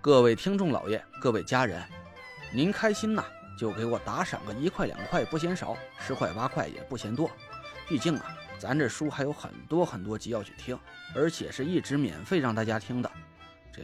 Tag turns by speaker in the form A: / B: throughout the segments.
A: 各位听众老爷，各位家人，您开心呐，就给我打赏个一块两块不嫌少，十块八块也不嫌多。毕竟啊，咱这书还有很多很多集要去听，而且是一直免费让大家听的，这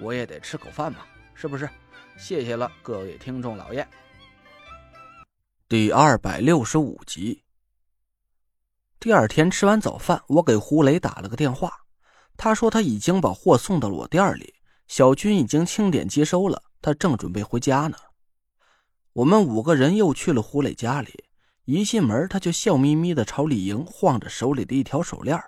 A: 我也得吃口饭嘛，是不是？谢谢了，各位听众老爷。第二百六十五集。第二天吃完早饭，我给胡雷打了个电话，他说他已经把货送到了我店里。小军已经清点接收了，他正准备回家呢。我们五个人又去了胡磊家里，一进门他就笑眯眯的朝李莹晃着手里的一条手链。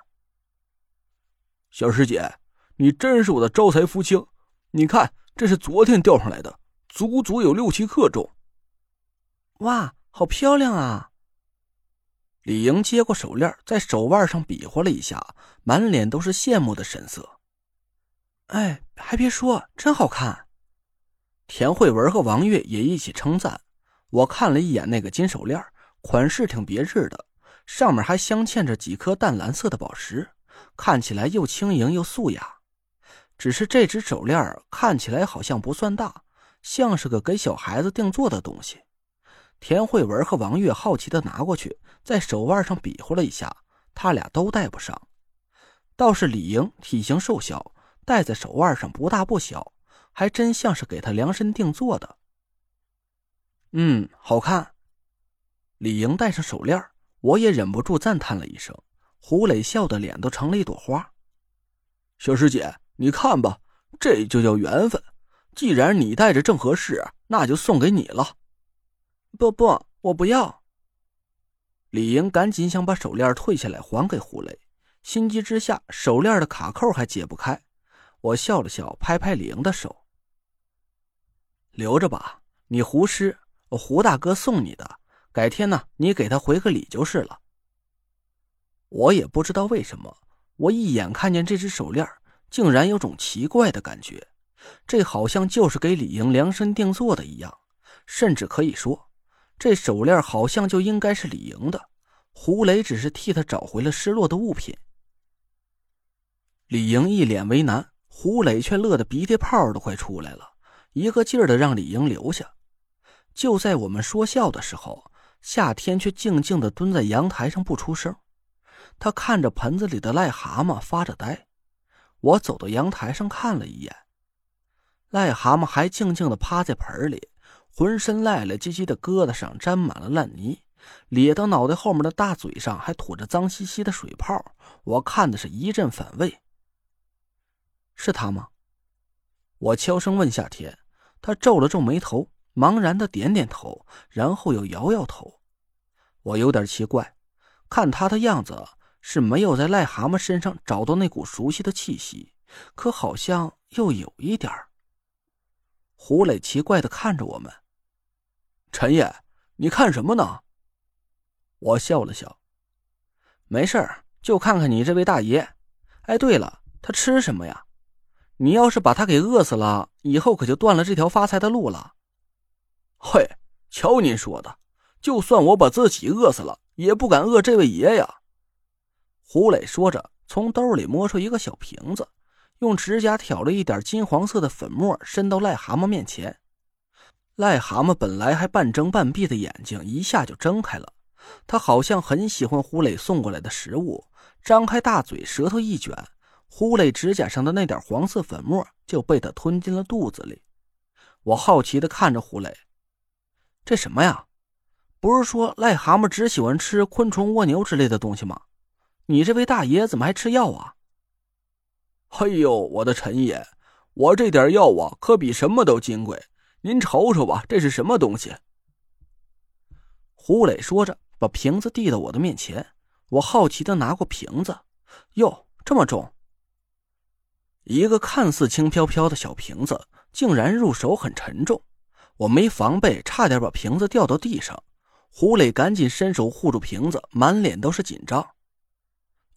B: 小师姐，你真是我的招财福星！你看，这是昨天钓上来的，足足有六七克重。
C: 哇，好漂亮啊！
A: 李莹接过手链，在手腕上比划了一下，满脸都是羡慕的神色。
C: 哎，还别说，真好看！
A: 田慧文和王月也一起称赞。我看了一眼那个金手链，款式挺别致的，上面还镶嵌着几颗淡蓝色的宝石，看起来又轻盈又素雅。只是这只手链看起来好像不算大，像是个给小孩子定做的东西。田慧文和王月好奇的拿过去，在手腕上比划了一下，他俩都戴不上。倒是李莹体型瘦小。戴在手腕上不大不小，还真像是给他量身定做的。嗯，好看。李莹戴上手链，我也忍不住赞叹了一声。胡磊笑的脸都成了一朵花。
B: 小师姐，你看吧，这就叫缘分。既然你戴着正合适，那就送给你了。
C: 不不，我不要。
A: 李莹赶紧想把手链退下来还给胡磊，心急之下，手链的卡扣还解不开。我笑了笑，拍拍李莹的手：“留着吧，你胡师，胡大哥送你的。改天呢，你给他回个礼就是了。”我也不知道为什么，我一眼看见这只手链，竟然有种奇怪的感觉，这好像就是给李莹量身定做的一样，甚至可以说，这手链好像就应该是李莹的。胡雷只是替他找回了失落的物品。李莹一脸为难。胡磊却乐得鼻涕泡都快出来了，一个劲儿的让李英留下。就在我们说笑的时候，夏天却静静的蹲在阳台上不出声。他看着盆子里的癞蛤蟆发着呆。我走到阳台上看了一眼，癞蛤蟆还静静的趴在盆里，浑身赖赖唧唧的疙瘩上沾满了烂泥，咧到脑袋后面的大嘴上还吐着脏兮兮的水泡。我看的是一阵反胃。是他吗？我悄声问夏天，他皱了皱眉头，茫然的点点头，然后又摇摇头。我有点奇怪，看他的样子是没有在癞蛤蟆身上找到那股熟悉的气息，可好像又有一点胡磊奇怪的看着我们，
B: 陈爷，你看什么呢？
A: 我笑了笑，没事就看看你这位大爷。哎，对了，他吃什么呀？你要是把他给饿死了，以后可就断了这条发财的路了。
B: 嘿，瞧您说的，就算我把自己饿死了，也不敢饿这位爷呀。
A: 胡磊说着，从兜里摸出一个小瓶子，用指甲挑了一点金黄色的粉末，伸到癞蛤蟆面前。癞蛤蟆本来还半睁半闭的眼睛，一下就睁开了。他好像很喜欢胡磊送过来的食物，张开大嘴，舌头一卷。胡磊指甲上的那点黄色粉末就被他吞进了肚子里。我好奇的看着胡磊，这什么呀？不是说癞蛤蟆只喜欢吃昆虫、蜗牛之类的东西吗？你这位大爷怎么还吃药啊？
B: 哎呦，我的陈爷，我这点药啊，可比什么都金贵。您瞅瞅吧，这是什么东西？
A: 胡磊说着，把瓶子递到我的面前。我好奇的拿过瓶子，哟，这么重。一个看似轻飘飘的小瓶子，竟然入手很沉重。我没防备，差点把瓶子掉到地上。胡磊赶紧伸手护住瓶子，满脸都是紧张。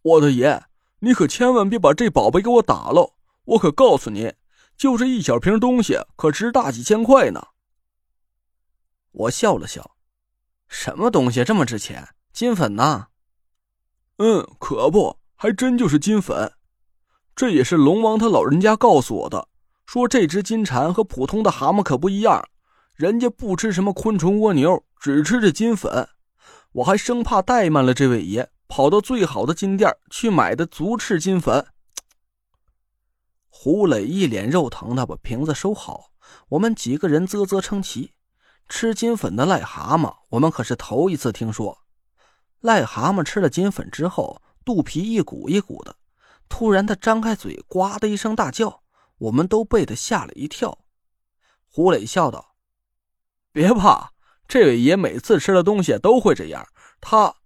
B: 我的爷，你可千万别把这宝贝给我打了！我可告诉你，就这一小瓶东西，可值大几千块呢。
A: 我笑了笑，什么东西这么值钱？金粉呐？
B: 嗯，可不，还真就是金粉。这也是龙王他老人家告诉我的，说这只金蝉和普通的蛤蟆可不一样，人家不吃什么昆虫蜗牛，只吃这金粉。我还生怕怠慢了这位爷，跑到最好的金店去买的足赤金粉。
A: 胡磊一脸肉疼的把瓶子收好，我们几个人啧啧称奇。吃金粉的癞蛤蟆，我们可是头一次听说。癞蛤蟆吃了金粉之后，肚皮一鼓一鼓的。突然，他张开嘴，呱的一声大叫，我们都被他吓了一跳。胡磊笑道：“
B: 别怕，这位爷每次吃了东西都会这样。”他……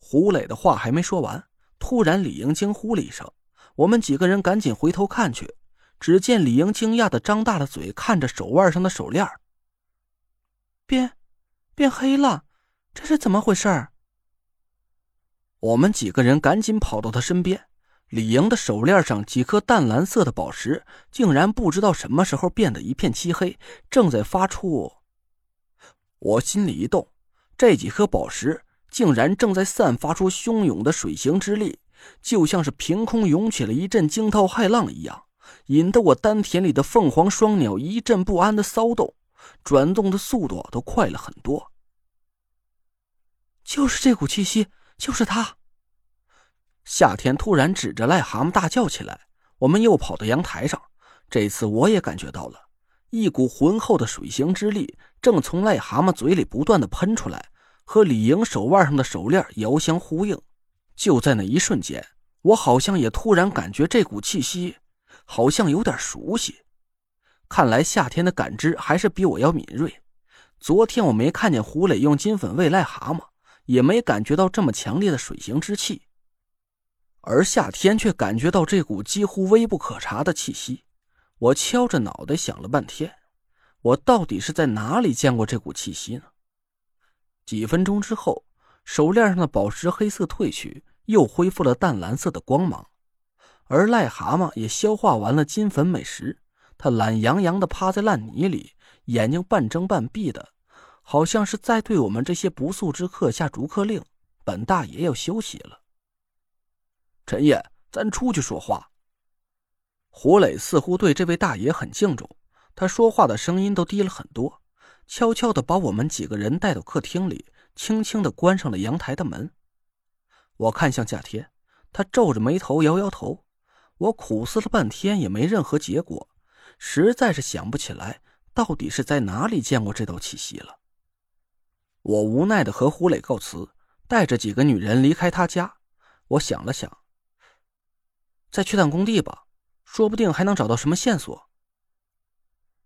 A: 胡磊的话还没说完，突然李英惊呼了一声，我们几个人赶紧回头看去，只见李英惊讶的张大了嘴，看着手腕上的手链，变，变黑了，这是怎么回事？我们几个人赶紧跑到他身边。李莹的手链上几颗淡蓝色的宝石，竟然不知道什么时候变得一片漆黑，正在发出。我心里一动，这几颗宝石竟然正在散发出汹涌的水行之力，就像是凭空涌起了一阵惊涛骇浪一样，引得我丹田里的凤凰双鸟一阵不安的骚动，转动的速度都快了很多。就是这股气息，就是它。夏天突然指着癞蛤蟆大叫起来，我们又跑到阳台上。这次我也感觉到了一股浑厚的水行之力，正从癞蛤蟆嘴里不断的喷出来，和李莹手腕上的手链遥相呼应。就在那一瞬间，我好像也突然感觉这股气息，好像有点熟悉。看来夏天的感知还是比我要敏锐。昨天我没看见胡磊用金粉喂癞蛤蟆，也没感觉到这么强烈的水行之气。而夏天却感觉到这股几乎微不可察的气息，我敲着脑袋想了半天，我到底是在哪里见过这股气息呢？几分钟之后，手链上的宝石黑色褪去，又恢复了淡蓝色的光芒，而癞蛤蟆也消化完了金粉美食，它懒洋洋地趴在烂泥里，眼睛半睁半闭的，好像是在对我们这些不速之客下逐客令，本大爷要休息了。
B: 陈烨，咱出去说话。
A: 胡磊似乎对这位大爷很敬重，他说话的声音都低了很多，悄悄的把我们几个人带到客厅里，轻轻的关上了阳台的门。我看向夏天，他皱着眉头摇摇头。我苦思了半天也没任何结果，实在是想不起来到底是在哪里见过这道气息了。我无奈的和胡磊告辞，带着几个女人离开他家。我想了想。再去趟工地吧，说不定还能找到什么线索。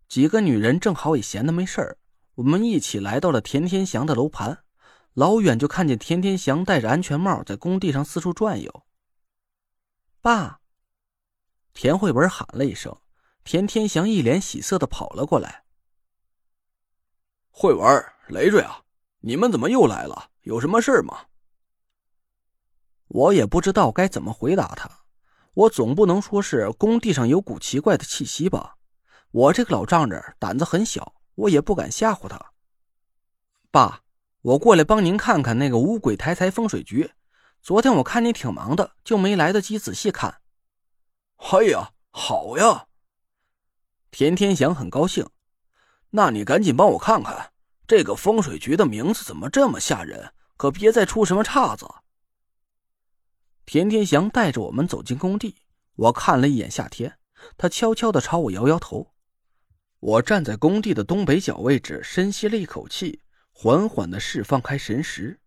A: 几个女人正好也闲得没事儿，我们一起来到了田天祥的楼盘。老远就看见田天祥戴着安全帽在工地上四处转悠。爸，田慧文喊了一声，田天祥一脸喜色的跑了过来。
B: 慧文、累赘啊，你们怎么又来了？有什么事吗？
A: 我也不知道该怎么回答他。我总不能说是工地上有股奇怪的气息吧？我这个老丈人胆子很小，我也不敢吓唬他。爸，我过来帮您看看那个五鬼抬财风水局。昨天我看你挺忙的，就没来得及仔细看。
B: 哎呀，好呀！
A: 田天祥很高兴。
B: 那你赶紧帮我看看，这个风水局的名字怎么这么吓人？可别再出什么岔子。
A: 田天祥带着我们走进工地，我看了一眼夏天，他悄悄地朝我摇摇头。我站在工地的东北角位置，深吸了一口气，缓缓地释放开神识。